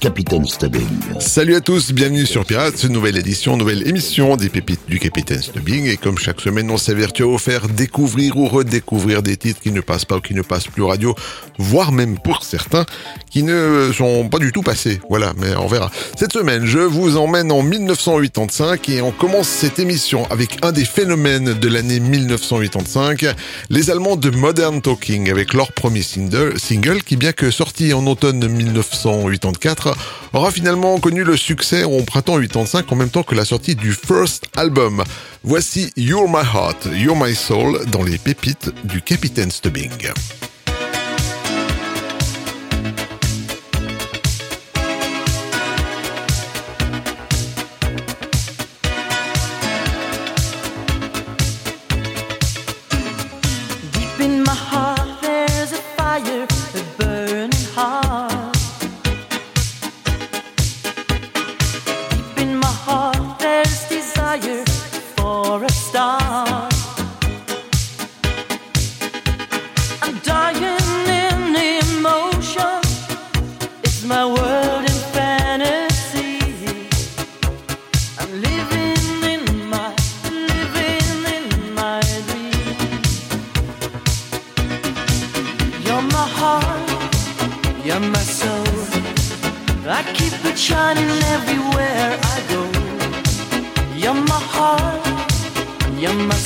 Capitaine Stubbing. Salut à tous, bienvenue sur Pirates, nouvelle édition, nouvelle émission des pépites du Capitaine Stubbing. Et comme chaque semaine, on s'avertit à vous faire découvrir ou redécouvrir des titres qui ne passent pas ou qui ne passent plus radio, voire même pour certains qui ne sont pas du tout passés. Voilà, mais on verra. Cette semaine, je vous emmène en 1985 et on commence cette émission avec un des phénomènes de l'année 1985, les Allemands de Modern Talking avec leur premier single, single qui bien que sorti en automne 1984, aura finalement connu le succès en printemps 85 en même temps que la sortie du first album. Voici You're My Heart, You're My Soul dans les pépites du Capitaine Stubbing. Radio.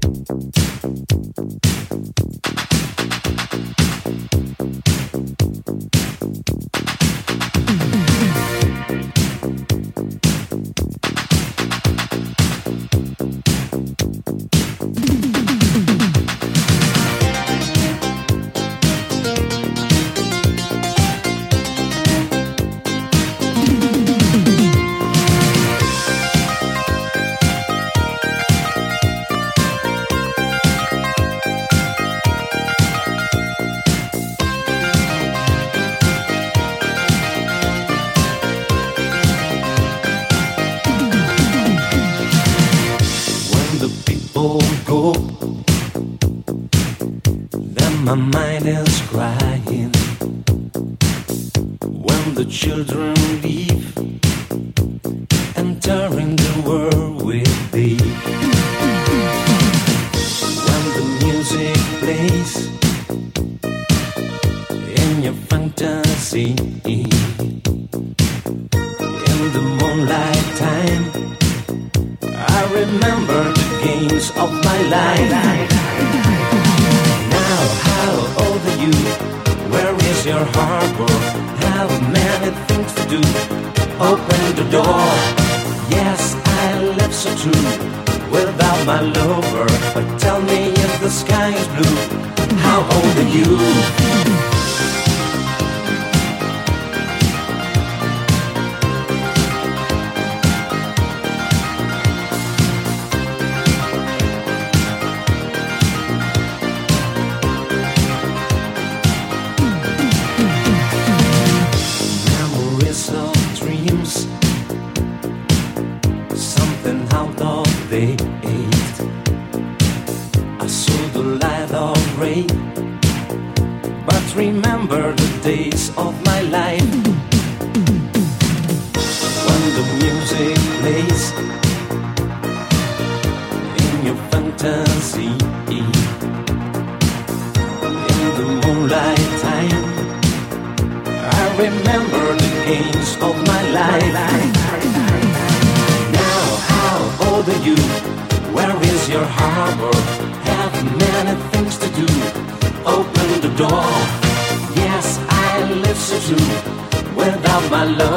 fool that my mind is crying when the children leave. you. door. Yes, I live so true without my love.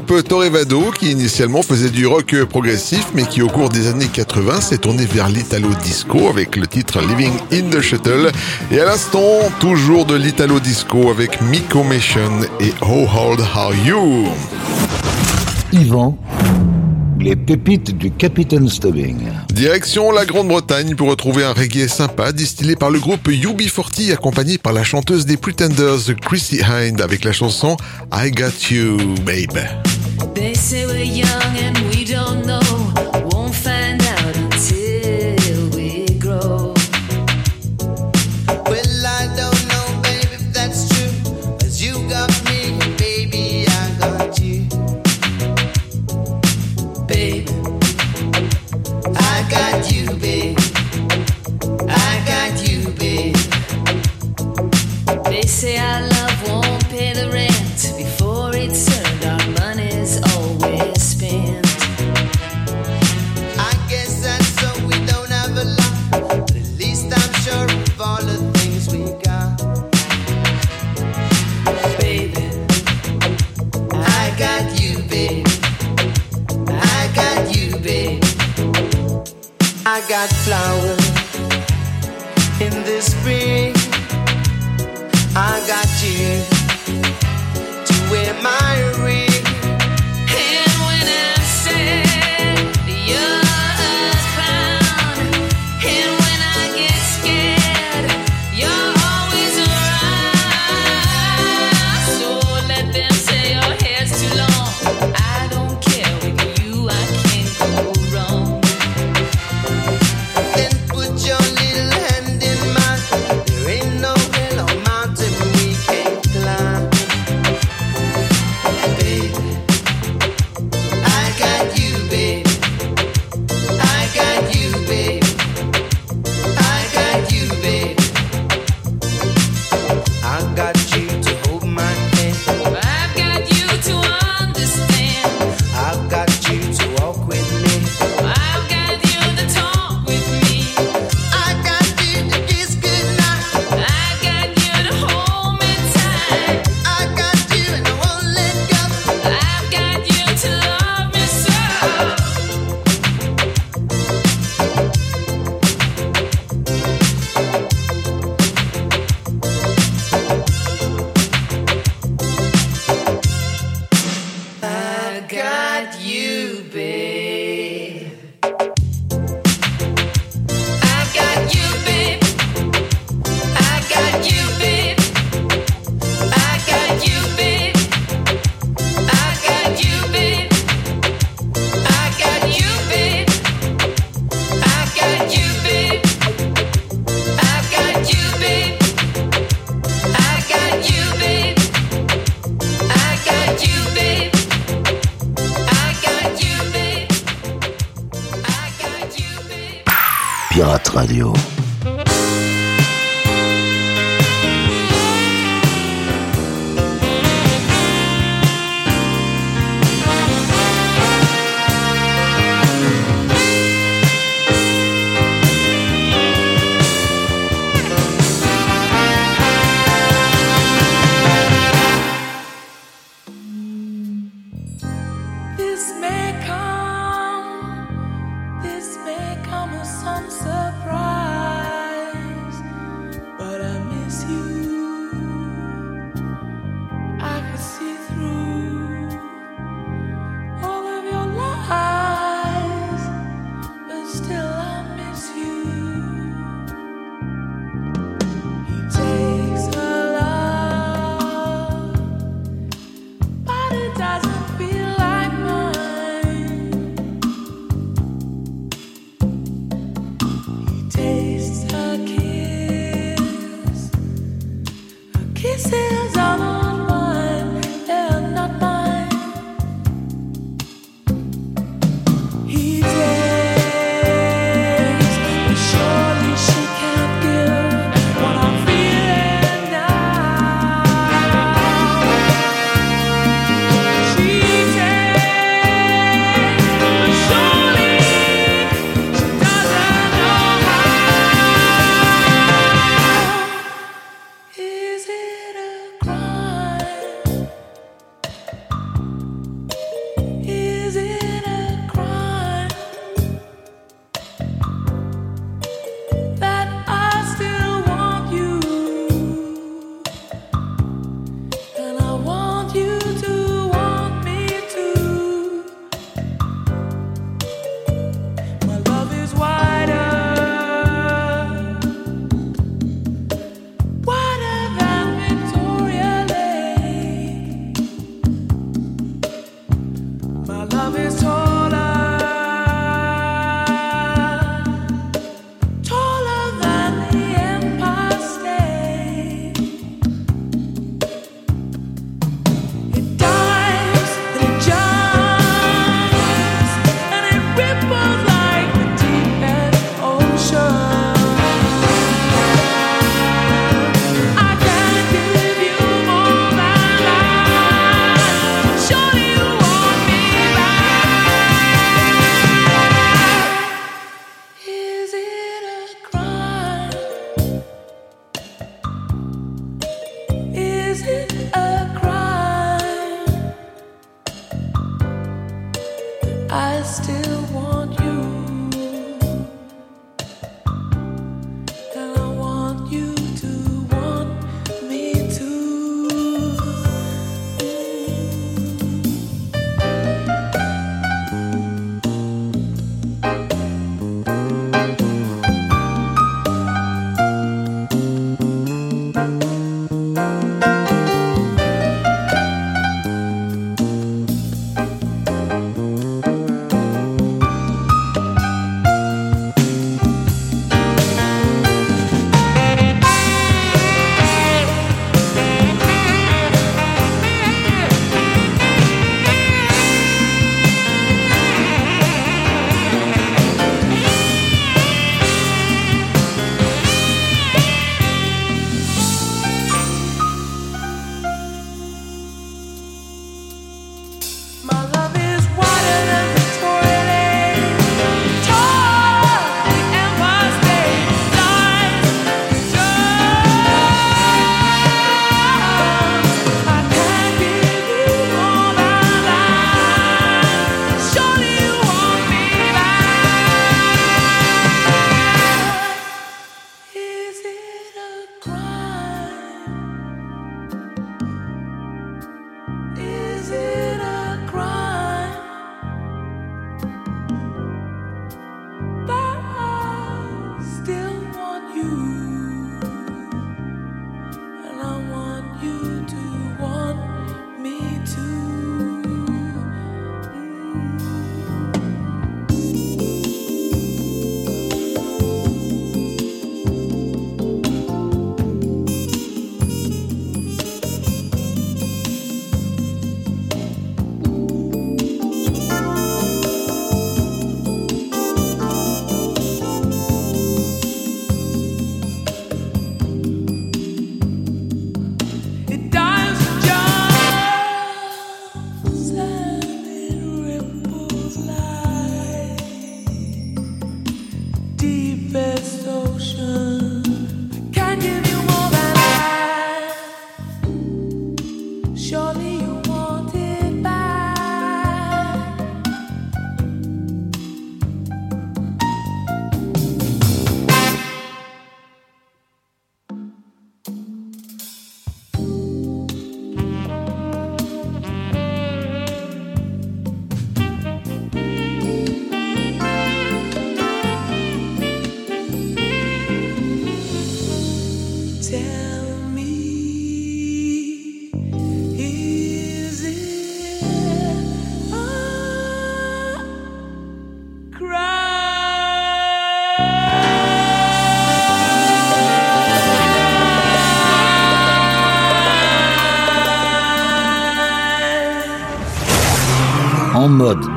Torrevado qui initialement faisait du rock progressif mais qui au cours des années 80 s'est tourné vers l'italo disco avec le titre Living in the Shuttle. Et à l'instant toujours de l'italo disco avec Miko Mission et How Old Are You? Yvan les pépites du Capitaine Stubbing. Direction la Grande-Bretagne pour retrouver un reggae sympa distillé par le groupe UB40 accompagné par la chanteuse des Pretenders Chrissy Hind avec la chanson I Got You Babe.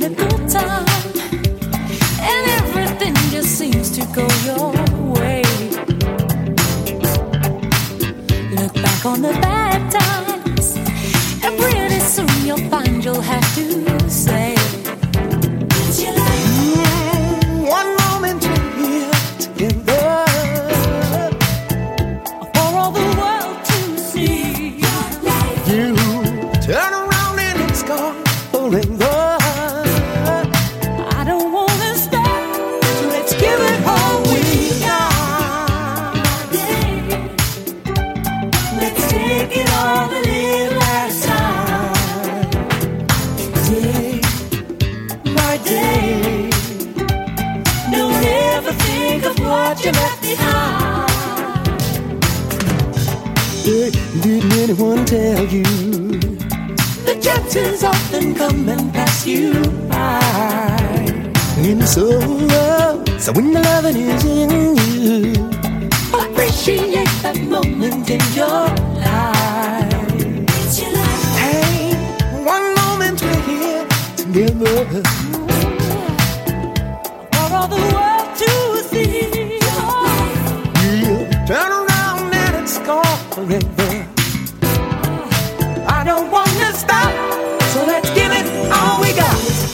having good and everything just seems to go your way. Look back on the bad times, and pretty soon you'll find you'll have to. faces often come and pass you by. In sorrow, so when the loving is in you, appreciate that moment in your life. Hey, one moment we're here together. For all the world to see. Oh. Yeah, turn around and it's gone forever. Celle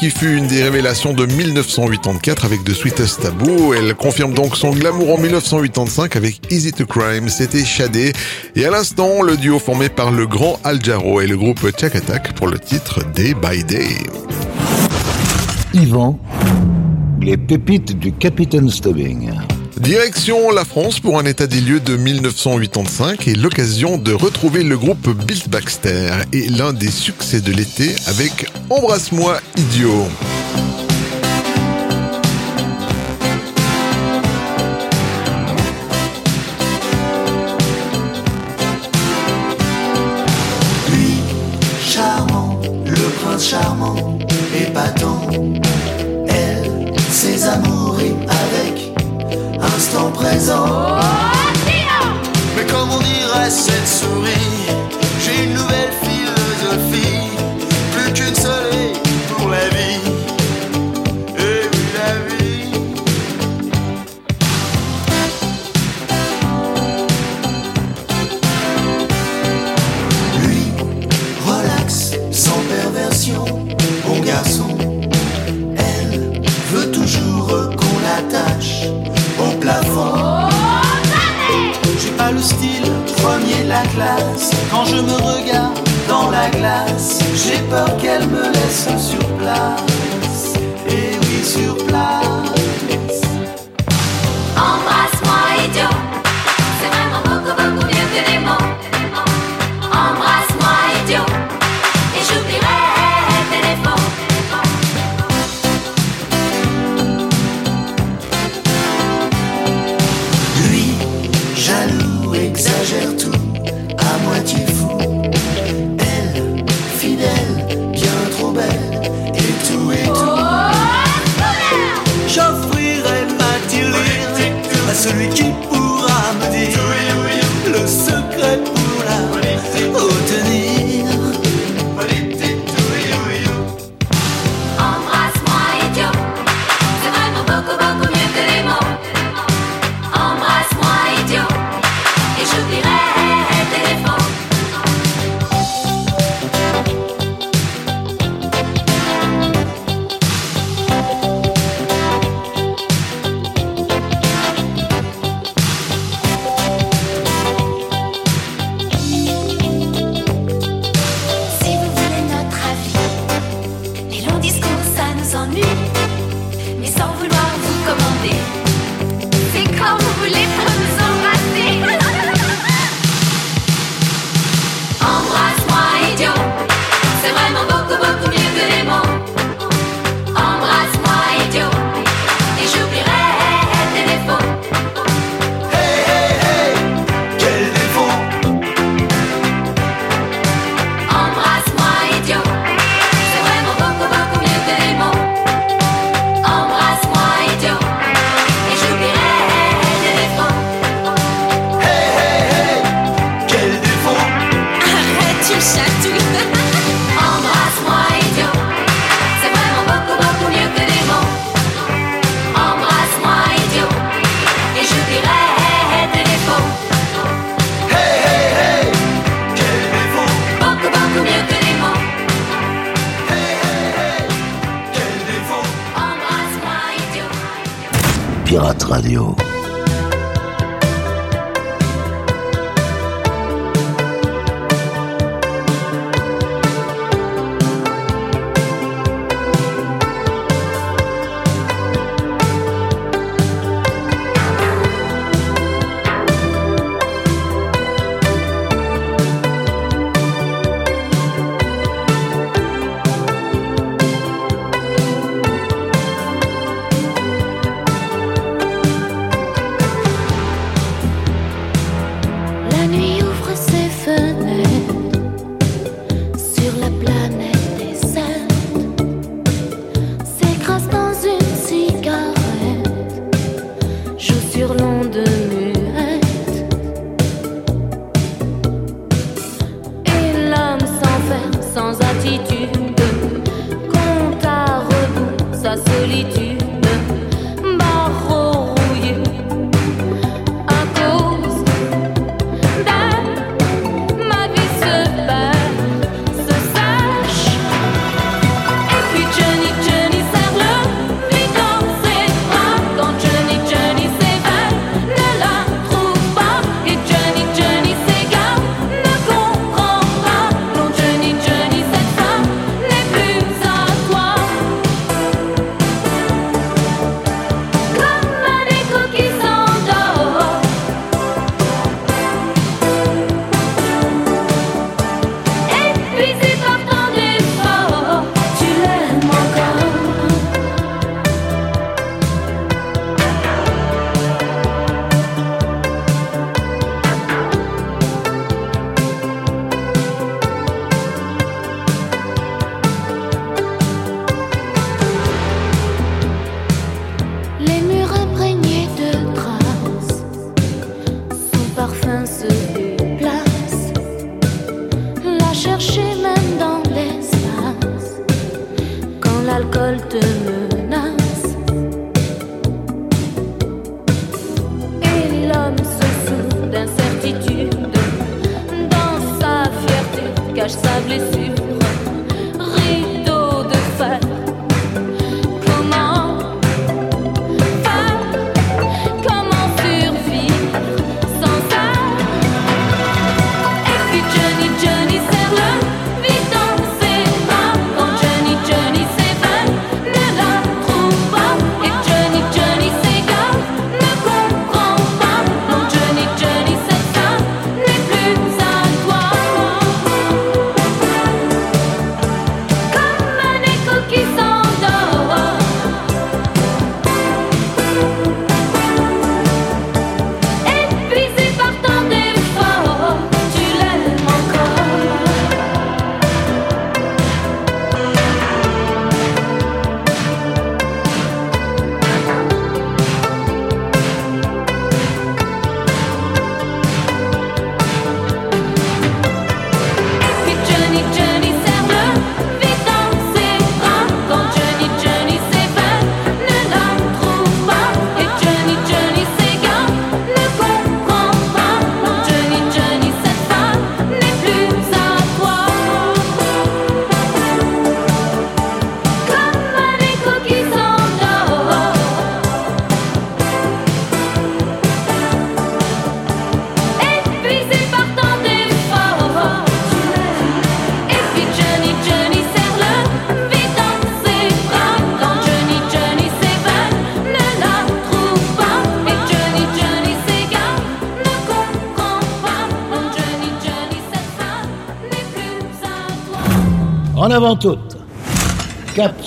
qui fut une des révélations de 1984 avec The Sweetest Taboo. Elle confirme donc son glamour en 1985 avec Easy to Crime, c'était Shadé. Et à l'instant, le duo formé par le grand Al et le groupe Check Attack pour le titre Day by Day. Yvan, les pépites du Capitaine Stubbing. Direction la France pour un état des lieux de 1985 et l'occasion de retrouver le groupe Bill Baxter et l'un des succès de l'été avec Embrasse-moi idiot. Présent. Mais comme on dirait cette souris, j'ai une nouvelle philosophie, plus qu'une seule style premier la classe. Quand je me regarde dans la glace, j'ai peur qu'elle me laisse sur place. Et oui, sur place.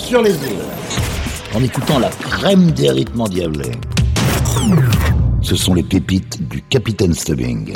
sur les îles, en écoutant la crème des rythmes endiablés. Ce sont les pépites du Capitaine Stubbing.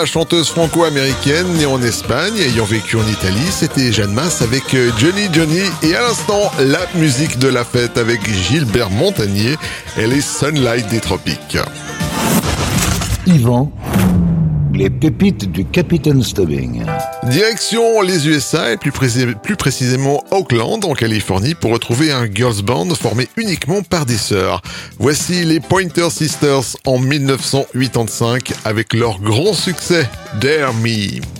la chanteuse franco-américaine née en Espagne, ayant vécu en Italie, c'était Jeanne Masse avec euh, Johnny Johnny et à l'instant la musique de la fête avec Gilbert Montagnier et les Sunlight des Tropiques. Yvan, les pépites du Capitaine Stubbing. Direction les USA et plus, précisément Oakland en Californie pour retrouver un girls band formé uniquement par des sœurs. Voici les Pointer Sisters en 1985 avec leur grand succès Dare Me.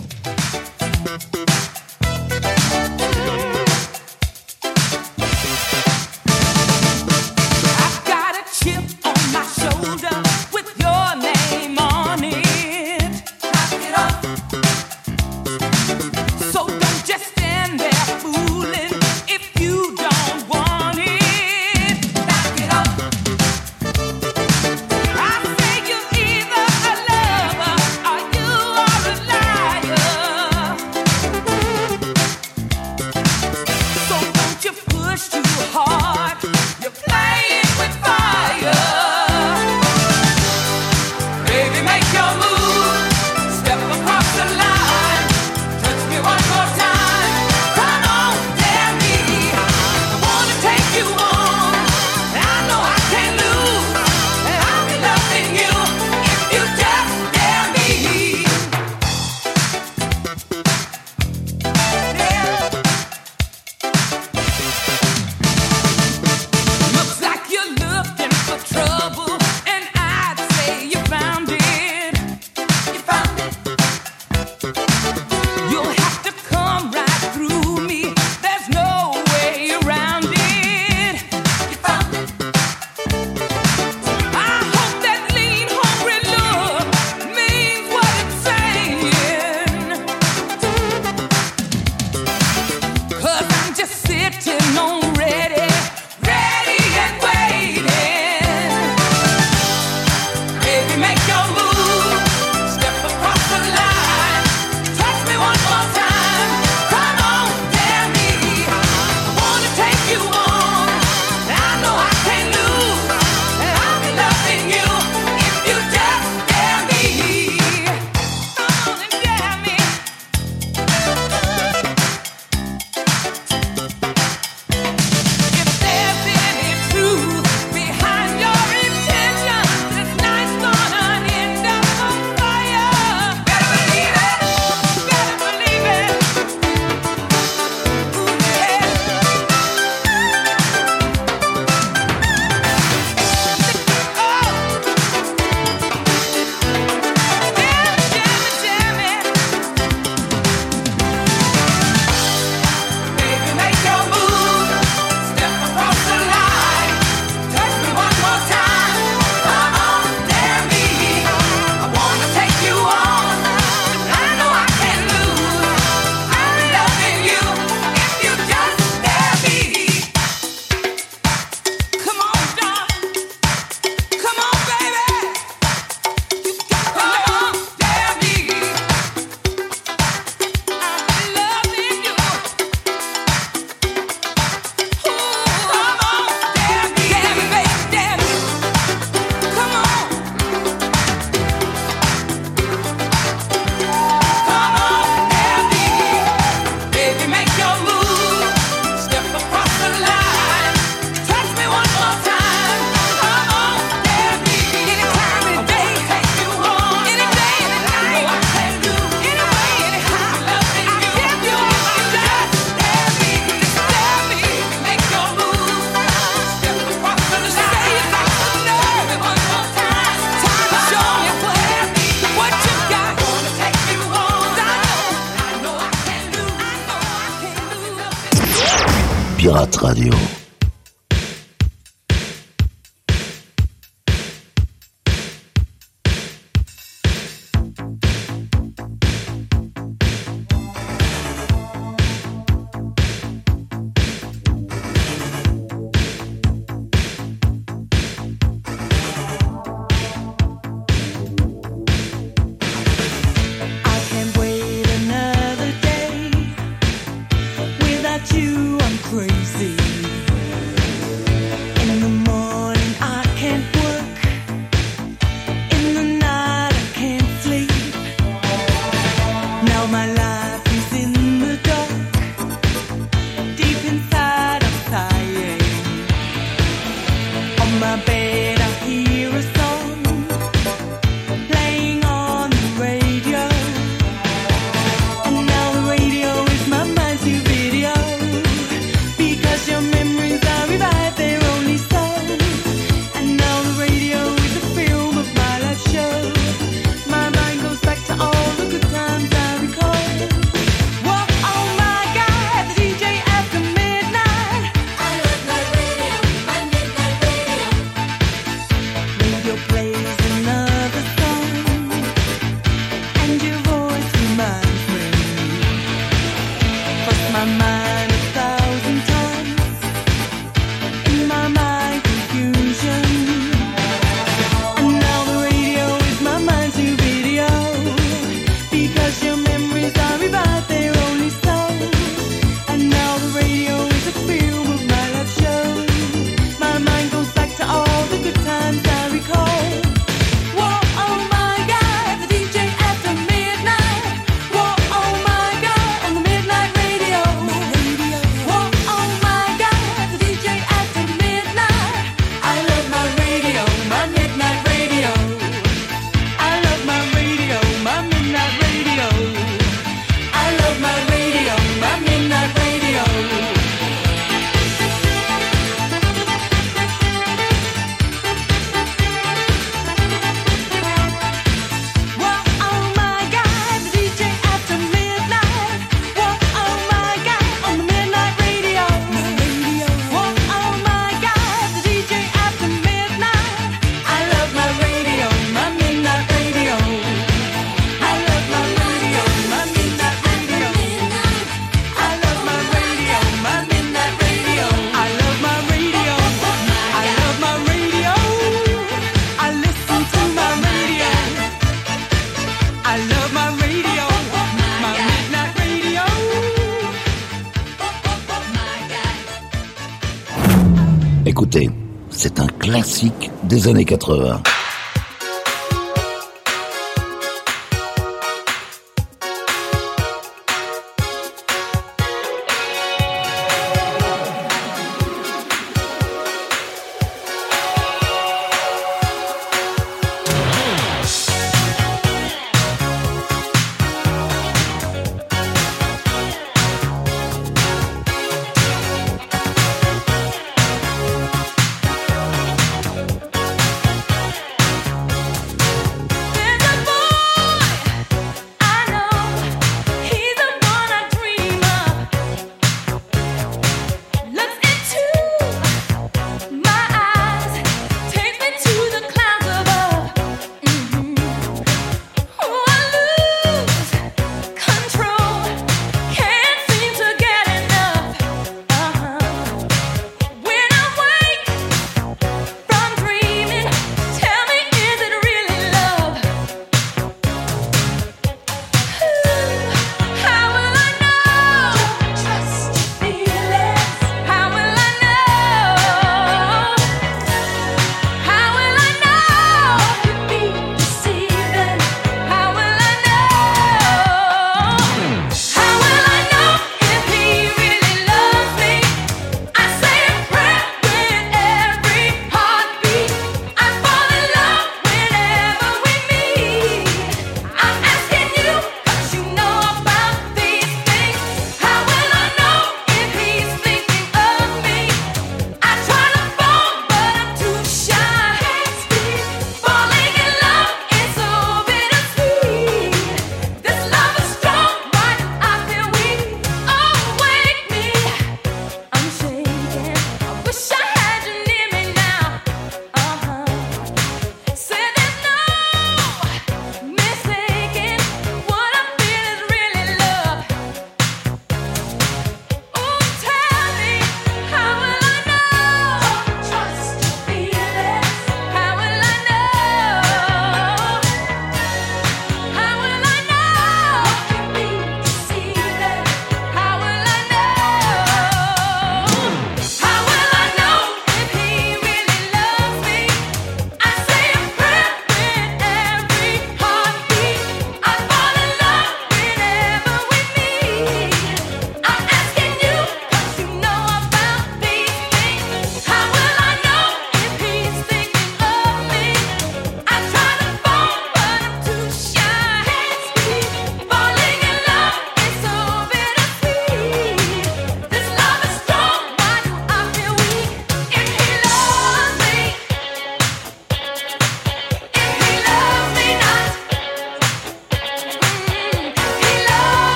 Années 80.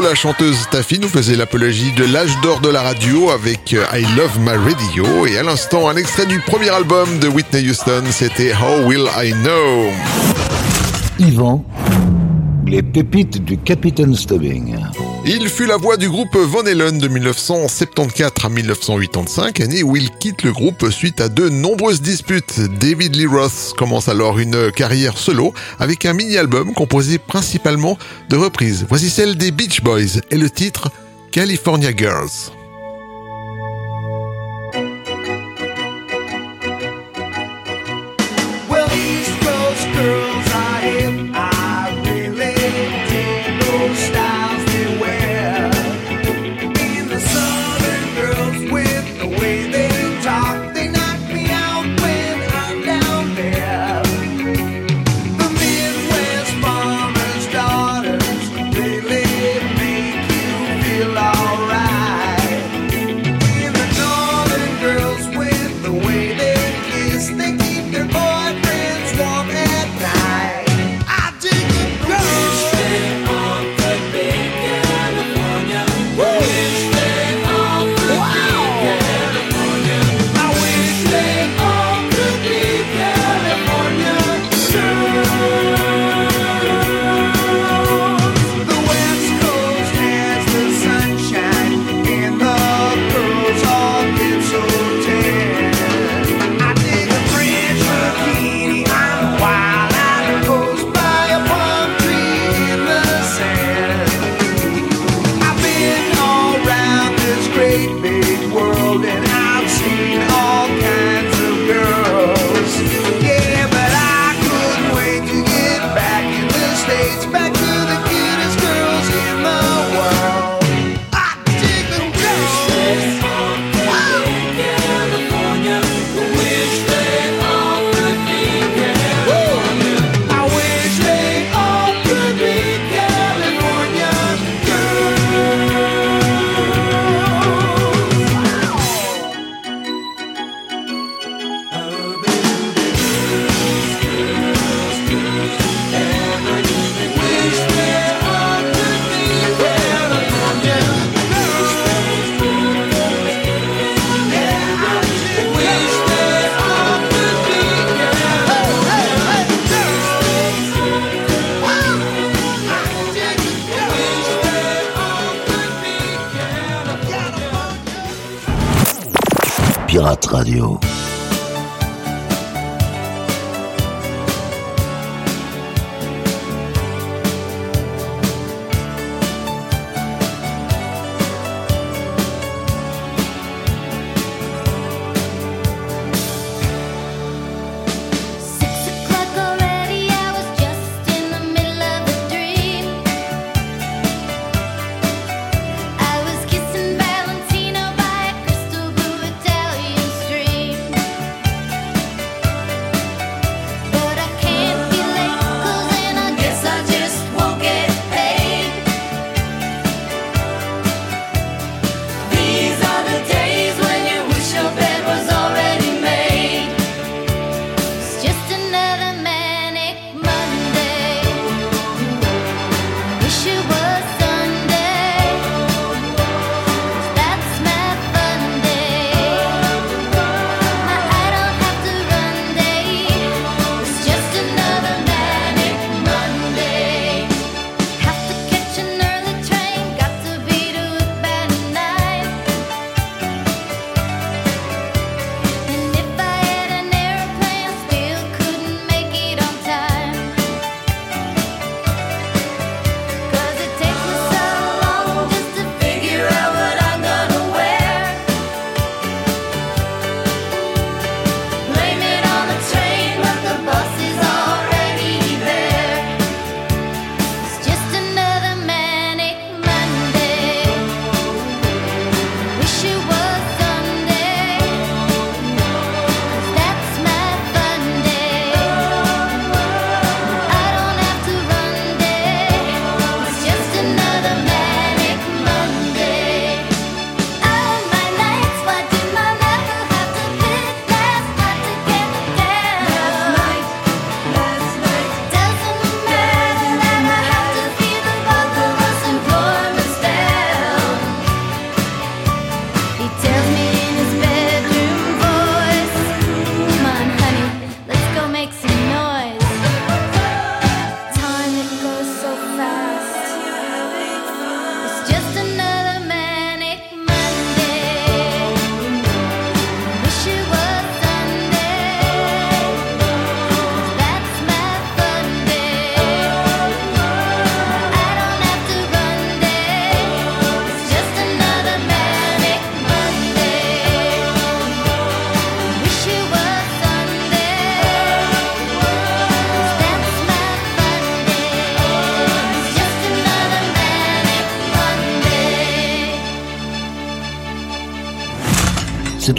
La chanteuse Taffy nous faisait l'apologie de l'âge d'or de la radio avec euh, I Love My Radio. Et à l'instant, un extrait du premier album de Whitney Houston, c'était How Will I Know? Yvan, les pépites du Capitaine Stubbing. Il fut la voix du groupe Von Halen de 1974 à 1985, année où il quitte le groupe suite à de nombreuses disputes. David Lee Roth commence alors une carrière solo avec un mini-album composé principalement de reprises. Voici celle des Beach Boys et le titre California Girls. Radio.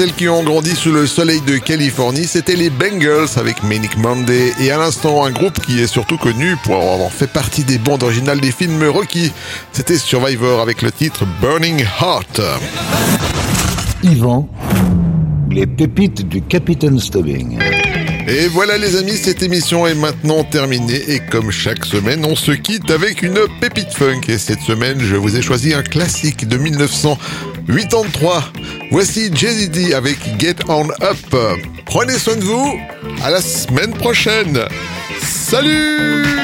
celles qui ont grandi sous le soleil de Californie, c'était les Bengals avec Manic Monday et à l'instant un groupe qui est surtout connu pour avoir fait partie des bandes originales des films Rocky. C'était Survivor avec le titre Burning Heart. Yvan, les pépites du Capitaine Stubbing. Et voilà les amis, cette émission est maintenant terminée et comme chaque semaine, on se quitte avec une pépite funk. Et cette semaine, je vous ai choisi un classique de 1900. 83. Voici JZD avec Get On Up. Prenez soin de vous. À la semaine prochaine. Salut